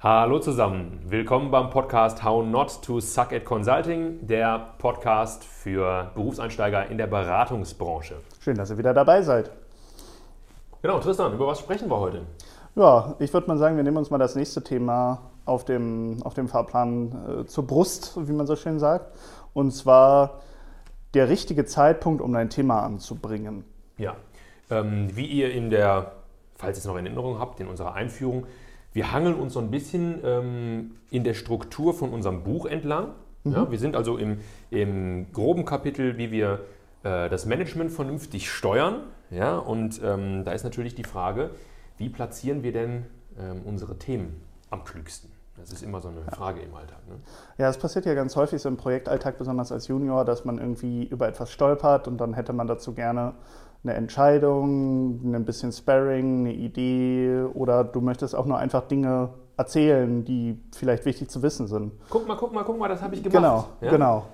Hallo zusammen, willkommen beim Podcast How Not to Suck at Consulting, der Podcast für Berufseinsteiger in der Beratungsbranche. Schön, dass ihr wieder dabei seid. Genau, Tristan, über was sprechen wir heute? Ja, ich würde mal sagen, wir nehmen uns mal das nächste Thema auf dem, auf dem Fahrplan äh, zur Brust, wie man so schön sagt. Und zwar der richtige Zeitpunkt, um dein Thema anzubringen. Ja, ähm, wie ihr in der, falls ihr es noch in Erinnerung habt, in unserer Einführung, wir hangeln uns so ein bisschen ähm, in der Struktur von unserem Buch entlang. Mhm. Ja, wir sind also im, im groben Kapitel, wie wir äh, das Management vernünftig steuern. Ja, und ähm, da ist natürlich die Frage, wie platzieren wir denn ähm, unsere Themen am klügsten? Das ist immer so eine Frage im Alltag. Ne? Ja, es passiert ja ganz häufig so im Projektalltag, besonders als Junior, dass man irgendwie über etwas stolpert und dann hätte man dazu gerne eine Entscheidung, ein bisschen Sparring, eine Idee oder du möchtest auch nur einfach Dinge erzählen, die vielleicht wichtig zu wissen sind. Guck mal, guck mal, guck mal, das habe ich gemacht. Genau, ja? genau.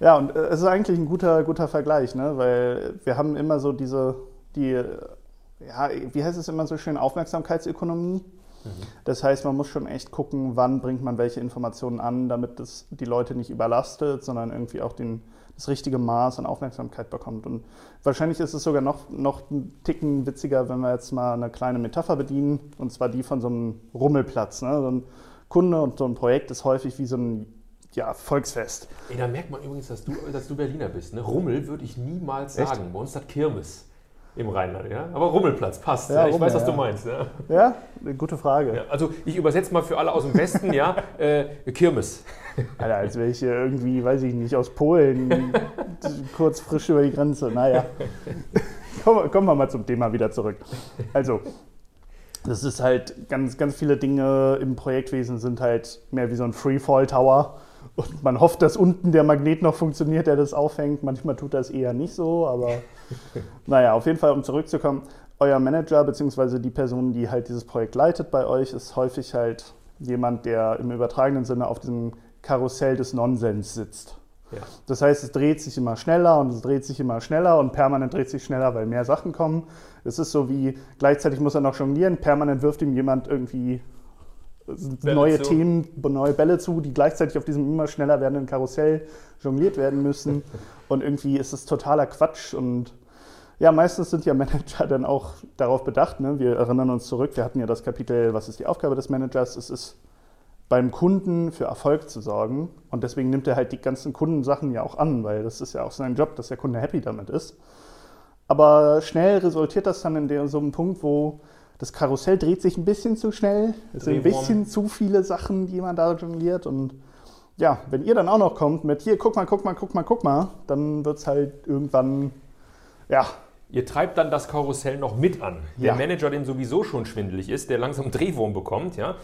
Ja, und äh, es ist eigentlich ein guter, guter Vergleich, ne? weil wir haben immer so diese, die, ja, wie heißt es immer so schön, Aufmerksamkeitsökonomie. Mhm. Das heißt, man muss schon echt gucken, wann bringt man welche Informationen an, damit das die Leute nicht überlastet, sondern irgendwie auch den, das richtige Maß an Aufmerksamkeit bekommt. Und wahrscheinlich ist es sogar noch, noch ein Ticken witziger, wenn wir jetzt mal eine kleine Metapher bedienen, und zwar die von so einem Rummelplatz. Ne? So ein Kunde und so ein Projekt ist häufig wie so ein ja, Volksfest. Ey, da merkt man übrigens, dass du, dass du Berliner bist. Ne? Rummel würde ich niemals sagen. Echt? Bei uns hat Kirmes im Rheinland, ja. Aber Rummelplatz passt. Ja, ja. Ich Rummel, weiß, was ja. du meinst. Ja, ja eine gute Frage. also ich übersetze mal für alle aus dem Westen, ja, äh, Kirmes. Alter, als wäre ich irgendwie, weiß ich nicht, aus Polen kurz frisch über die Grenze. Naja. Kommen, kommen wir mal zum Thema wieder zurück. Also, das ist halt ganz, ganz viele Dinge im Projektwesen sind halt mehr wie so ein Freefall-Tower. Und man hofft, dass unten der Magnet noch funktioniert, der das aufhängt. Manchmal tut das eher nicht so, aber naja, auf jeden Fall, um zurückzukommen, euer Manager bzw. die Person, die halt dieses Projekt leitet bei euch, ist häufig halt jemand, der im übertragenen Sinne auf diesem Karussell des Nonsens sitzt. Ja. Das heißt, es dreht sich immer schneller und es dreht sich immer schneller und permanent dreht sich schneller, weil mehr Sachen kommen. Es ist so wie, gleichzeitig muss er noch jonglieren, permanent wirft ihm jemand irgendwie Bälle neue zu. Themen, neue Bälle zu, die gleichzeitig auf diesem immer schneller werdenden Karussell jongliert werden müssen. und irgendwie ist es totaler Quatsch. Und ja, meistens sind ja Manager dann auch darauf bedacht. Ne? Wir erinnern uns zurück, wir hatten ja das Kapitel, was ist die Aufgabe des Managers? Es ist beim Kunden für Erfolg zu sorgen. Und deswegen nimmt er halt die ganzen Kundensachen ja auch an, weil das ist ja auch sein Job, dass der Kunde happy damit ist. Aber schnell resultiert das dann in so einem Punkt, wo das Karussell dreht sich ein bisschen zu schnell. Es sind ein bisschen zu viele Sachen, die man da jongliert. Und ja, wenn ihr dann auch noch kommt mit hier, guck mal, guck mal, guck mal, guck mal, dann wird es halt irgendwann, ja. Ihr treibt dann das Karussell noch mit an. Der ja. Manager, dem sowieso schon schwindelig ist, der langsam Drehwurm bekommt, ja,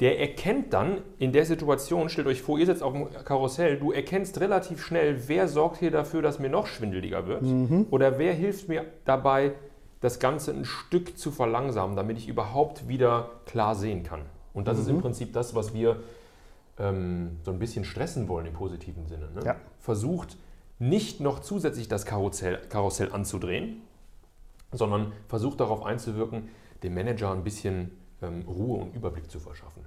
der erkennt dann in der Situation, stellt euch vor, ihr sitzt auf dem Karussell, du erkennst relativ schnell, wer sorgt hier dafür, dass mir noch schwindeliger wird mhm. oder wer hilft mir dabei, das Ganze ein Stück zu verlangsamen, damit ich überhaupt wieder klar sehen kann. Und das mhm. ist im mhm. Prinzip das, was wir ähm, so ein bisschen stressen wollen im positiven Sinne. Ne? Ja. Versucht nicht noch zusätzlich das Karussell, Karussell anzudrehen, sondern versucht darauf einzuwirken, dem Manager ein bisschen ähm, Ruhe und Überblick zu verschaffen.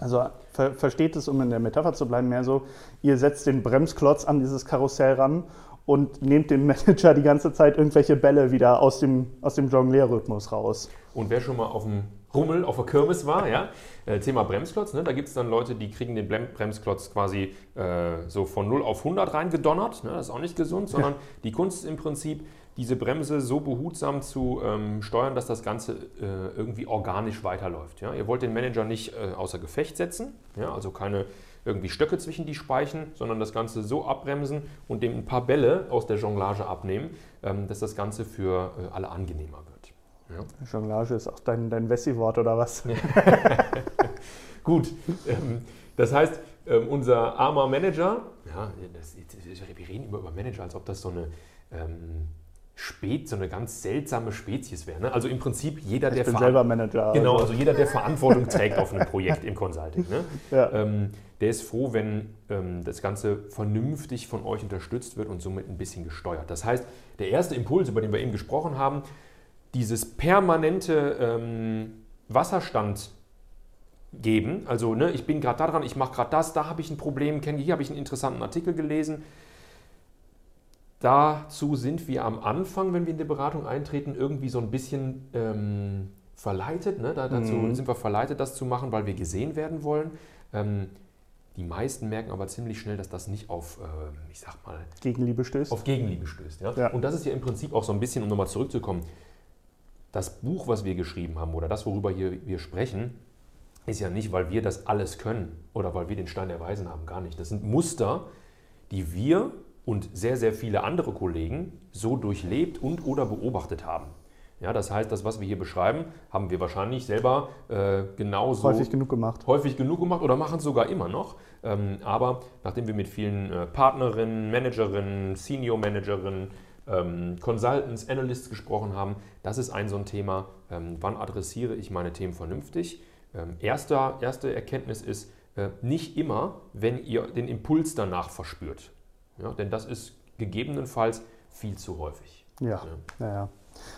Also ver versteht es, um in der Metapher zu bleiben, mehr so, ihr setzt den Bremsklotz an dieses Karussell ran und nehmt dem Manager die ganze Zeit irgendwelche Bälle wieder aus dem, aus dem Jonglierrhythmus raus. Und wer schon mal auf dem Rummel, auf der Kirmes war, ja, äh, Thema Bremsklotz, ne, da gibt es dann Leute, die kriegen den Bremsklotz quasi äh, so von 0 auf 100 reingedonnert, ne, das ist auch nicht gesund, sondern ja. die Kunst ist im Prinzip, diese Bremse so behutsam zu ähm, steuern, dass das Ganze äh, irgendwie organisch weiterläuft. Ja? Ihr wollt den Manager nicht äh, außer Gefecht setzen, ja? also keine irgendwie Stöcke zwischen die Speichen, sondern das Ganze so abbremsen und dem ein paar Bälle aus der Jonglage abnehmen, ähm, dass das Ganze für äh, alle angenehmer wird. Ja. Jonglage ist auch dein, dein Wessi-Wort oder was? Gut, ähm, das heißt, ähm, unser armer Manager, ja, das, wir reden immer über Manager, als ob das so eine Spät, so eine ganz seltsame Spezies wäre. Ne? Also im Prinzip jeder, ich der bin selber Manager. Genau, also. also jeder, der Verantwortung trägt auf einem Projekt im Consulting. Ne? Ja. Ähm, der ist froh, wenn ähm, das Ganze vernünftig von euch unterstützt wird und somit ein bisschen gesteuert. Das heißt, der erste Impuls, über den wir eben gesprochen haben, dieses permanente ähm, Wasserstand geben. Also ne, ich bin gerade da dran, ich mache gerade das, da habe ich ein Problem, hier habe ich einen interessanten Artikel gelesen. Dazu sind wir am Anfang, wenn wir in die Beratung eintreten, irgendwie so ein bisschen ähm, verleitet. Ne? Da, dazu mhm. sind wir verleitet, das zu machen, weil wir gesehen werden wollen. Ähm, die meisten merken aber ziemlich schnell, dass das nicht auf, äh, ich sag mal, Gegenliebe stößt. Auf Gegenliebe stößt. Ja? ja? Und das ist ja im Prinzip auch so ein bisschen, um nochmal zurückzukommen, das Buch, was wir geschrieben haben oder das, worüber hier wir sprechen, ist ja nicht, weil wir das alles können oder weil wir den Stein der Weisen haben, gar nicht. Das sind Muster, die wir und sehr, sehr viele andere Kollegen so durchlebt und oder beobachtet haben. Ja, das heißt, das, was wir hier beschreiben, haben wir wahrscheinlich selber äh, genauso häufig genug gemacht. Häufig genug gemacht oder machen es sogar immer noch. Ähm, aber nachdem wir mit vielen äh, Partnerinnen, Managerinnen, Senior Managerinnen, ähm, Consultants, Analysts gesprochen haben, das ist ein so ein Thema. Ähm, wann adressiere ich meine Themen vernünftig? Ähm, erster, erste Erkenntnis ist, äh, nicht immer, wenn ihr den Impuls danach verspürt. Ja, denn das ist gegebenenfalls viel zu häufig. Ja, ja. ja, ja.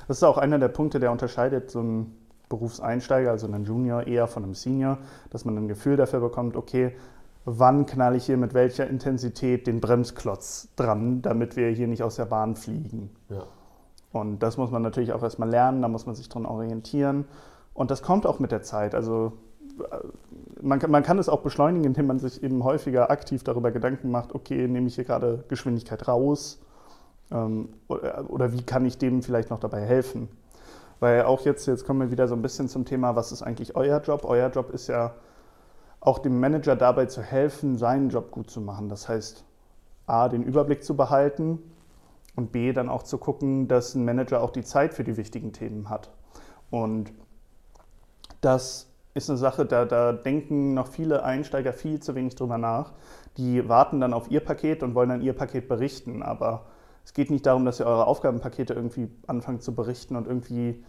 Das ist auch einer der Punkte, der unterscheidet so einen Berufseinsteiger, also einen Junior, eher von einem Senior, dass man ein Gefühl dafür bekommt, okay, wann knall ich hier mit welcher Intensität den Bremsklotz dran, damit wir hier nicht aus der Bahn fliegen. Ja. Und das muss man natürlich auch erstmal lernen, da muss man sich dran orientieren. Und das kommt auch mit der Zeit. Also äh, man kann, man kann es auch beschleunigen, indem man sich eben häufiger aktiv darüber Gedanken macht, okay, nehme ich hier gerade Geschwindigkeit raus ähm, oder, oder wie kann ich dem vielleicht noch dabei helfen? Weil auch jetzt, jetzt kommen wir wieder so ein bisschen zum Thema, was ist eigentlich euer Job? Euer Job ist ja auch dem Manager dabei zu helfen, seinen Job gut zu machen. Das heißt, A, den Überblick zu behalten und B, dann auch zu gucken, dass ein Manager auch die Zeit für die wichtigen Themen hat. Und das ist eine Sache, da, da denken noch viele Einsteiger viel zu wenig drüber nach. Die warten dann auf ihr Paket und wollen dann ihr Paket berichten. Aber es geht nicht darum, dass ihr eure Aufgabenpakete irgendwie anfangt zu berichten und irgendwie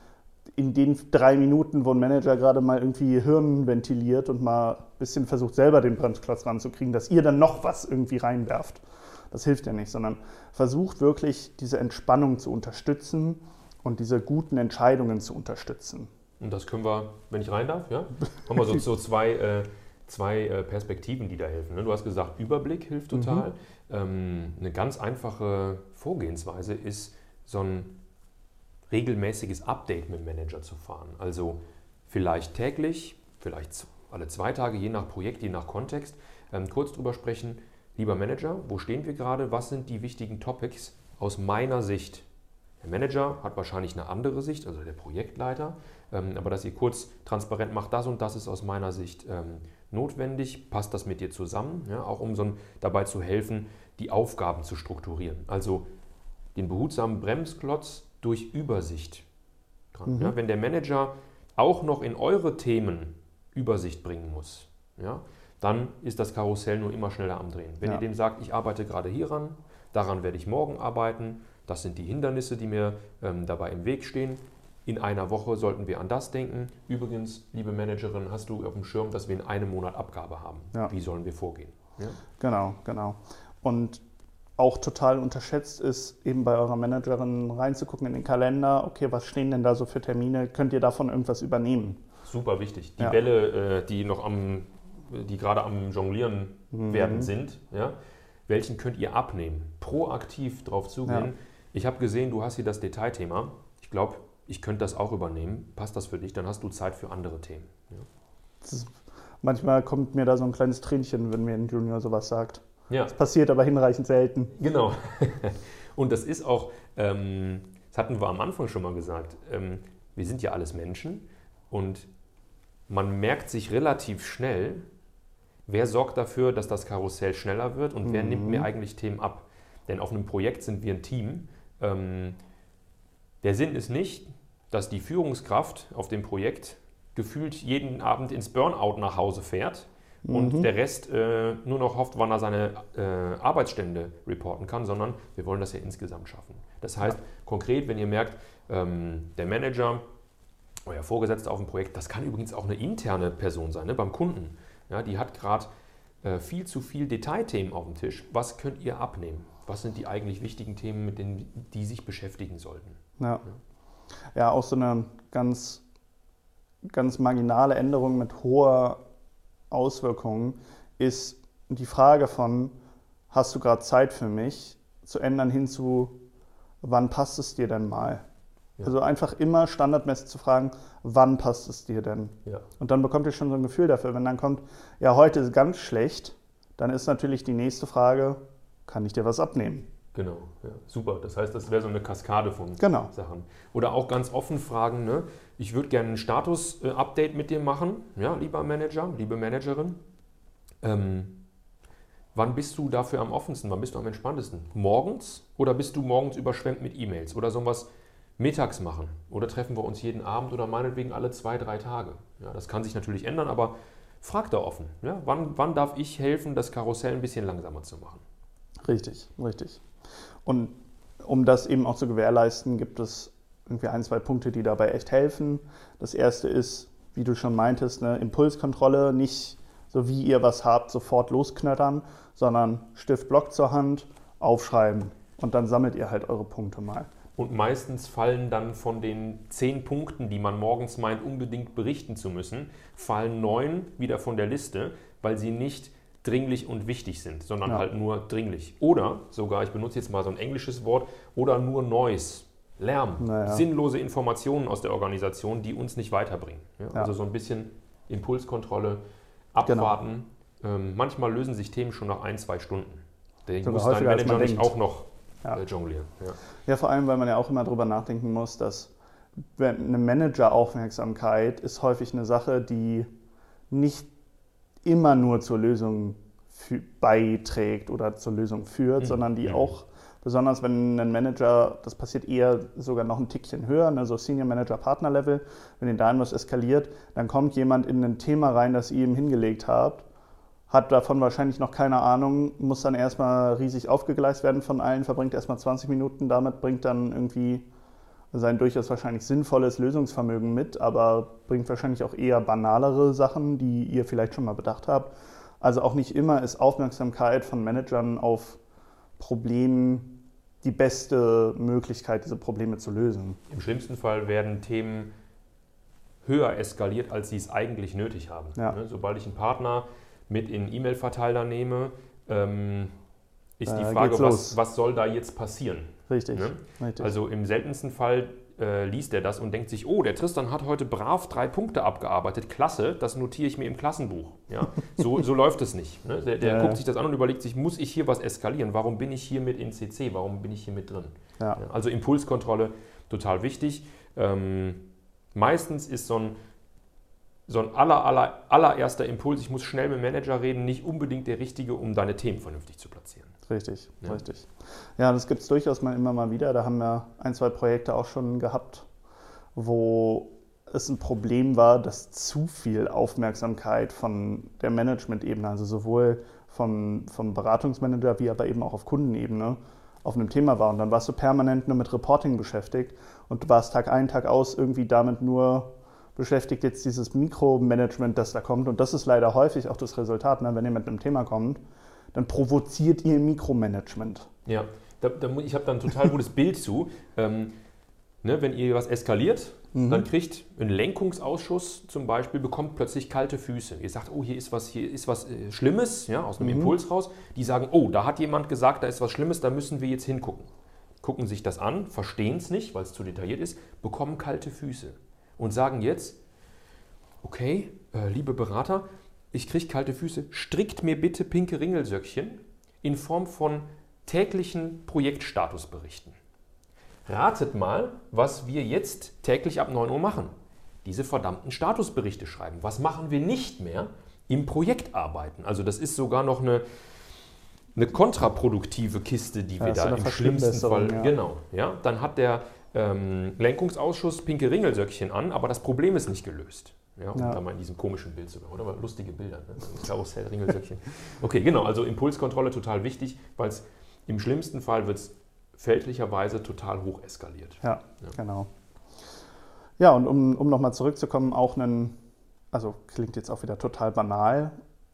in den drei Minuten, wo ein Manager gerade mal irgendwie Hirn ventiliert und mal ein bisschen versucht, selber den Bremsklotz ranzukriegen, dass ihr dann noch was irgendwie reinwerft. Das hilft ja nicht, sondern versucht wirklich diese Entspannung zu unterstützen und diese guten Entscheidungen zu unterstützen. Und das können wir, wenn ich rein darf, ja, haben wir so, so zwei, äh, zwei äh, Perspektiven, die da helfen. Ne? Du hast gesagt, Überblick hilft total. Mhm. Ähm, eine ganz einfache Vorgehensweise ist, so ein regelmäßiges Update mit dem Manager zu fahren. Also vielleicht täglich, vielleicht alle zwei Tage, je nach Projekt, je nach Kontext, ähm, kurz drüber sprechen. Lieber Manager, wo stehen wir gerade? Was sind die wichtigen Topics aus meiner Sicht? Der Manager hat wahrscheinlich eine andere Sicht, also der Projektleiter, ähm, aber dass ihr kurz transparent macht, das und das ist aus meiner Sicht ähm, notwendig, passt das mit dir zusammen, ja, auch um so ein, dabei zu helfen, die Aufgaben zu strukturieren. Also den behutsamen Bremsklotz durch Übersicht dran. Mhm. Ja, wenn der Manager auch noch in eure Themen Übersicht bringen muss, ja, dann ist das Karussell nur immer schneller am Drehen. Wenn ihr dem sagt, ich arbeite gerade hieran, daran werde ich morgen arbeiten, das sind die Hindernisse, die mir ähm, dabei im Weg stehen. In einer Woche sollten wir an das denken. Übrigens, liebe Managerin, hast du auf dem Schirm, dass wir in einem Monat Abgabe haben? Ja. Wie sollen wir vorgehen? Ja? Genau, genau. Und auch total unterschätzt ist, eben bei eurer Managerin reinzugucken in den Kalender, okay, was stehen denn da so für Termine, könnt ihr davon irgendwas übernehmen? Super wichtig. Die ja. Bälle, äh, die noch am, die gerade am Jonglieren mhm. werden sind, ja, welchen könnt ihr abnehmen? Proaktiv drauf zugehen. Ja. Ich habe gesehen, du hast hier das Detailthema. Ich glaube, ich könnte das auch übernehmen. Passt das für dich? Dann hast du Zeit für andere Themen. Ja. Ist, manchmal kommt mir da so ein kleines Tränchen, wenn mir ein Junior sowas sagt. Ja. Das passiert aber hinreichend selten. Genau. Und das ist auch, ähm, das hatten wir am Anfang schon mal gesagt, ähm, wir sind ja alles Menschen und man merkt sich relativ schnell, wer sorgt dafür, dass das Karussell schneller wird und mhm. wer nimmt mir eigentlich Themen ab. Denn auf einem Projekt sind wir ein Team. Ähm, der Sinn ist nicht, dass die Führungskraft auf dem Projekt gefühlt jeden Abend ins Burnout nach Hause fährt und mhm. der Rest äh, nur noch hofft, wann er seine äh, Arbeitsstände reporten kann, sondern wir wollen das ja insgesamt schaffen. Das heißt, konkret, wenn ihr merkt, ähm, der Manager, euer Vorgesetzter auf dem Projekt, das kann übrigens auch eine interne Person sein, ne, beim Kunden, ja, die hat gerade äh, viel zu viel Detailthemen auf dem Tisch. Was könnt ihr abnehmen? Was sind die eigentlich wichtigen Themen, mit denen die sich beschäftigen sollten? Ja, ja. auch so eine ganz, ganz marginale Änderung mit hoher Auswirkungen ist die Frage von, hast du gerade Zeit für mich, zu ändern hin zu, wann passt es dir denn mal? Ja. Also einfach immer standardmäßig zu fragen, wann passt es dir denn? Ja. Und dann bekommt ihr schon so ein Gefühl dafür. Wenn dann kommt, ja, heute ist ganz schlecht, dann ist natürlich die nächste Frage, kann ich dir was abnehmen? Genau, ja, super. Das heißt, das wäre so eine Kaskade von genau. Sachen. Oder auch ganz offen fragen, ne? ich würde gerne ein Status-Update mit dir machen, ja, lieber Manager, liebe Managerin. Ähm, wann bist du dafür am offensten, wann bist du am entspanntesten? Morgens oder bist du morgens überschwemmt mit E-Mails? Oder es mittags machen? Oder treffen wir uns jeden Abend oder meinetwegen alle zwei, drei Tage? Ja, das kann sich natürlich ändern, aber frag da offen. Ja? Wann, wann darf ich helfen, das Karussell ein bisschen langsamer zu machen? Richtig, richtig. Und um das eben auch zu gewährleisten, gibt es irgendwie ein, zwei Punkte, die dabei echt helfen. Das erste ist, wie du schon meintest, eine Impulskontrolle, nicht so wie ihr was habt, sofort losknattern, sondern Stift, Block zur Hand, aufschreiben und dann sammelt ihr halt eure Punkte mal. Und meistens fallen dann von den zehn Punkten, die man morgens meint, unbedingt berichten zu müssen, fallen neun wieder von der Liste, weil sie nicht dringlich und wichtig sind, sondern ja. halt nur dringlich. Oder sogar, ich benutze jetzt mal so ein englisches Wort, oder nur Noise, Lärm, naja. sinnlose Informationen aus der Organisation, die uns nicht weiterbringen. Ja, ja. Also so ein bisschen Impulskontrolle, abwarten. Genau. Ähm, manchmal lösen sich Themen schon nach ein, zwei Stunden. Den muss dein Manager nicht auch noch äh, jonglieren. Ja. vor allem, weil man ja auch immer darüber nachdenken muss, dass eine Manager-Aufmerksamkeit ist häufig eine Sache, die nicht immer nur zur Lösung beiträgt oder zur Lösung führt, mhm. sondern die auch, besonders wenn ein Manager, das passiert eher sogar noch ein Tickchen höher, also Senior Manager Partner Level, wenn ihr da irgendwas eskaliert, dann kommt jemand in ein Thema rein, das ihr ihm hingelegt habt, hat davon wahrscheinlich noch keine Ahnung, muss dann erstmal riesig aufgegleist werden von allen, verbringt erstmal 20 Minuten damit, bringt dann irgendwie sein durchaus wahrscheinlich sinnvolles Lösungsvermögen mit, aber bringt wahrscheinlich auch eher banalere Sachen, die ihr vielleicht schon mal bedacht habt. Also auch nicht immer ist Aufmerksamkeit von Managern auf Problemen die beste Möglichkeit, diese Probleme zu lösen. Im schlimmsten Fall werden Themen höher eskaliert, als sie es eigentlich nötig haben. Ja. Ne, sobald ich einen Partner mit in E-Mail-Verteiler nehme, ähm, ist die Frage, was, was, soll da jetzt passieren? Richtig, ne? richtig. Also im seltensten Fall äh, liest er das und denkt sich, oh, der Tristan hat heute brav drei Punkte abgearbeitet, klasse, das notiere ich mir im Klassenbuch. Ja? So, so läuft es nicht. Ne? Der, der ja, guckt sich das an und überlegt sich, muss ich hier was eskalieren? Warum bin ich hier mit in CC? Warum bin ich hier mit drin? Ja. Also Impulskontrolle, total wichtig. Ähm, meistens ist so ein so ein aller, aller, allererster Impuls, ich muss schnell mit dem Manager reden, nicht unbedingt der richtige, um deine Themen vernünftig zu platzieren. Richtig, ja. richtig. Ja, das gibt es durchaus mal immer mal wieder. Da haben wir ein, zwei Projekte auch schon gehabt, wo es ein Problem war, dass zu viel Aufmerksamkeit von der Management-Ebene, also sowohl vom, vom Beratungsmanager wie aber eben auch auf Kundenebene, auf einem Thema war. Und dann warst du permanent nur mit Reporting beschäftigt und du warst Tag ein, Tag aus irgendwie damit nur beschäftigt, jetzt dieses Mikromanagement, das da kommt. Und das ist leider häufig auch das Resultat, ne? wenn ihr mit einem Thema kommt dann provoziert ihr Mikromanagement. Ja, da, da, ich habe da ein total gutes Bild zu. Ähm, ne, wenn ihr was eskaliert, mhm. dann kriegt ein Lenkungsausschuss zum Beispiel, bekommt plötzlich kalte Füße. Ihr sagt, oh, hier ist was, hier ist was äh, Schlimmes, ja, aus einem mhm. Impuls raus. Die sagen, oh, da hat jemand gesagt, da ist was Schlimmes, da müssen wir jetzt hingucken. Gucken sich das an, verstehen es nicht, weil es zu detailliert ist, bekommen kalte Füße und sagen jetzt, okay, äh, liebe Berater, ich kriege kalte Füße, strickt mir bitte pinke Ringelsöckchen in Form von täglichen Projektstatusberichten. Ratet mal, was wir jetzt täglich ab 9 Uhr machen. Diese verdammten Statusberichte schreiben. Was machen wir nicht mehr? Im Projekt arbeiten. Also das ist sogar noch eine, eine kontraproduktive Kiste, die wir ja, da im schlimmsten Fall. Ja. Genau. Ja, dann hat der ähm, Lenkungsausschuss pinke Ringelsöckchen an, aber das Problem ist nicht gelöst. Ja, und ja. da mal in diesem komischen Bild sogar, oder? Aber lustige Bilder, ne? Karussell, Ringelsöckchen. Okay, genau, also Impulskontrolle total wichtig, weil es im schlimmsten Fall wird es fälschlicherweise total hoch eskaliert. Ja, ja. genau. Ja, und um, um nochmal zurückzukommen, auch ein, also klingt jetzt auch wieder total banal,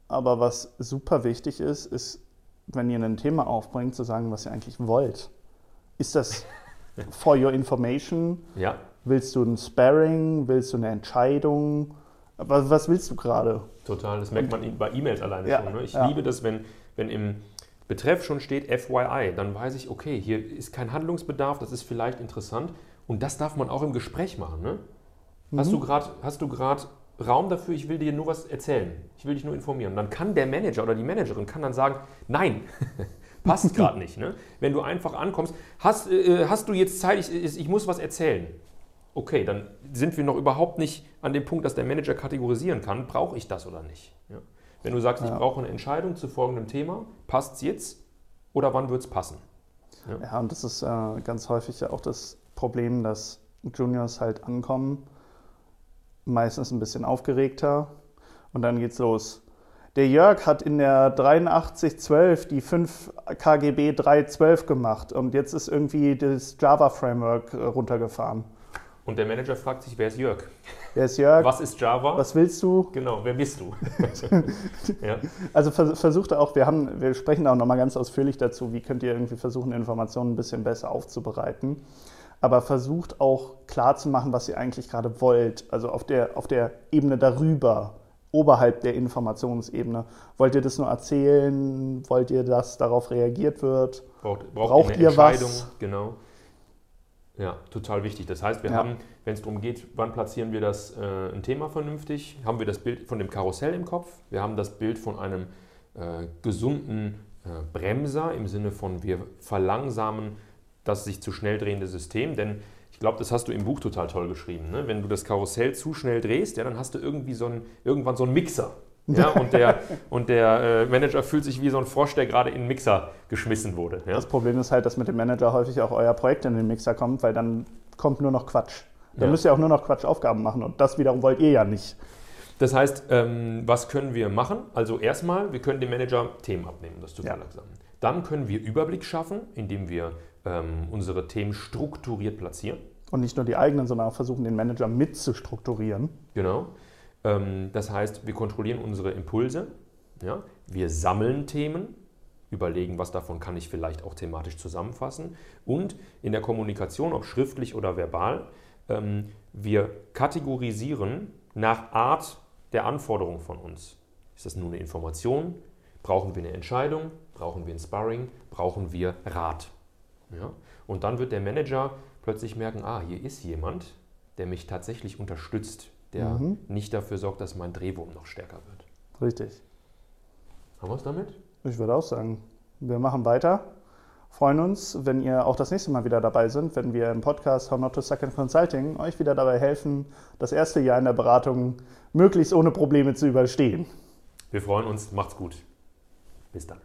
aber was super wichtig ist, ist, wenn ihr ein Thema aufbringt, zu sagen, was ihr eigentlich wollt. Ist das for your information? Ja. Willst du ein Sparring? Willst du eine Entscheidung? Was, was willst du gerade? Total, das merkt man bei E-Mails alleine ja, schon. Ne? Ich ja. liebe das, wenn, wenn im Betreff schon steht FYI, dann weiß ich, okay, hier ist kein Handlungsbedarf, das ist vielleicht interessant. Und das darf man auch im Gespräch machen. Ne? Mhm. Hast du gerade Raum dafür, ich will dir nur was erzählen, ich will dich nur informieren. Und dann kann der Manager oder die Managerin kann dann sagen, nein, passt gerade nicht. Ne? Wenn du einfach ankommst, hast, äh, hast du jetzt Zeit, ich, ich muss was erzählen. Okay, dann sind wir noch überhaupt nicht an dem Punkt, dass der Manager kategorisieren kann, brauche ich das oder nicht. Ja. Wenn du sagst, ja. ich brauche eine Entscheidung zu folgendem Thema, passt es jetzt oder wann wird es passen? Ja. ja. und das ist äh, ganz häufig ja auch das Problem, dass Juniors halt ankommen, meistens ein bisschen aufgeregter und dann geht's los. Der Jörg hat in der 8312 die 5 KGB 312 gemacht und jetzt ist irgendwie das Java Framework äh, runtergefahren. Und der Manager fragt sich, wer ist Jörg? Wer ist Jörg? Was ist Java? Was willst du? Genau, wer bist du? ja. Also versucht auch, wir, haben, wir sprechen auch nochmal ganz ausführlich dazu, wie könnt ihr irgendwie versuchen, Informationen ein bisschen besser aufzubereiten. Aber versucht auch klar zu machen, was ihr eigentlich gerade wollt. Also auf der, auf der Ebene darüber, oberhalb der Informationsebene. Wollt ihr das nur erzählen? Wollt ihr, dass darauf reagiert wird? Braucht, braucht, braucht ihr was? Genau. Ja, total wichtig. Das heißt, wir ja. haben, wenn es darum geht, wann platzieren wir das äh, ein Thema vernünftig, haben wir das Bild von dem Karussell im Kopf, wir haben das Bild von einem äh, gesunden äh, Bremser im Sinne von wir verlangsamen das sich zu schnell drehende System, denn ich glaube, das hast du im Buch total toll geschrieben. Ne? Wenn du das Karussell zu schnell drehst, ja, dann hast du irgendwie so ein, irgendwann so einen Mixer. Ja, und der, und der äh, Manager fühlt sich wie so ein Frosch, der gerade in den Mixer geschmissen wurde. Ja? Das Problem ist halt, dass mit dem Manager häufig auch euer Projekt in den Mixer kommt, weil dann kommt nur noch Quatsch. Dann ja. müsst ihr auch nur noch Quatschaufgaben machen und das wiederum wollt ihr ja nicht. Das heißt, ähm, was können wir machen? Also erstmal, wir können dem Manager Themen abnehmen, das zu verlangsamen. Ja. Dann können wir Überblick schaffen, indem wir ähm, unsere Themen strukturiert platzieren. Und nicht nur die eigenen, sondern auch versuchen, den Manager mitzustrukturieren. Genau. Ähm, das heißt, wir kontrollieren unsere Impulse, ja? wir sammeln Themen, überlegen, was davon kann ich vielleicht auch thematisch zusammenfassen und in der Kommunikation, ob schriftlich oder verbal, ähm, wir kategorisieren nach Art der Anforderung von uns. Ist das nun eine Information? Brauchen wir eine Entscheidung? Brauchen wir ein Sparring? Brauchen wir Rat? Ja? Und dann wird der Manager plötzlich merken, ah, hier ist jemand, der mich tatsächlich unterstützt, der mhm. nicht dafür sorgt, dass mein Drehwurm noch stärker wird. Richtig. Haben wir es damit? Ich würde auch sagen, wir machen weiter. Freuen uns, wenn ihr auch das nächste Mal wieder dabei sind, wenn wir im Podcast How Not to Suck in Consulting euch wieder dabei helfen, das erste Jahr in der Beratung möglichst ohne Probleme zu überstehen. Wir freuen uns, macht's gut. Bis dann.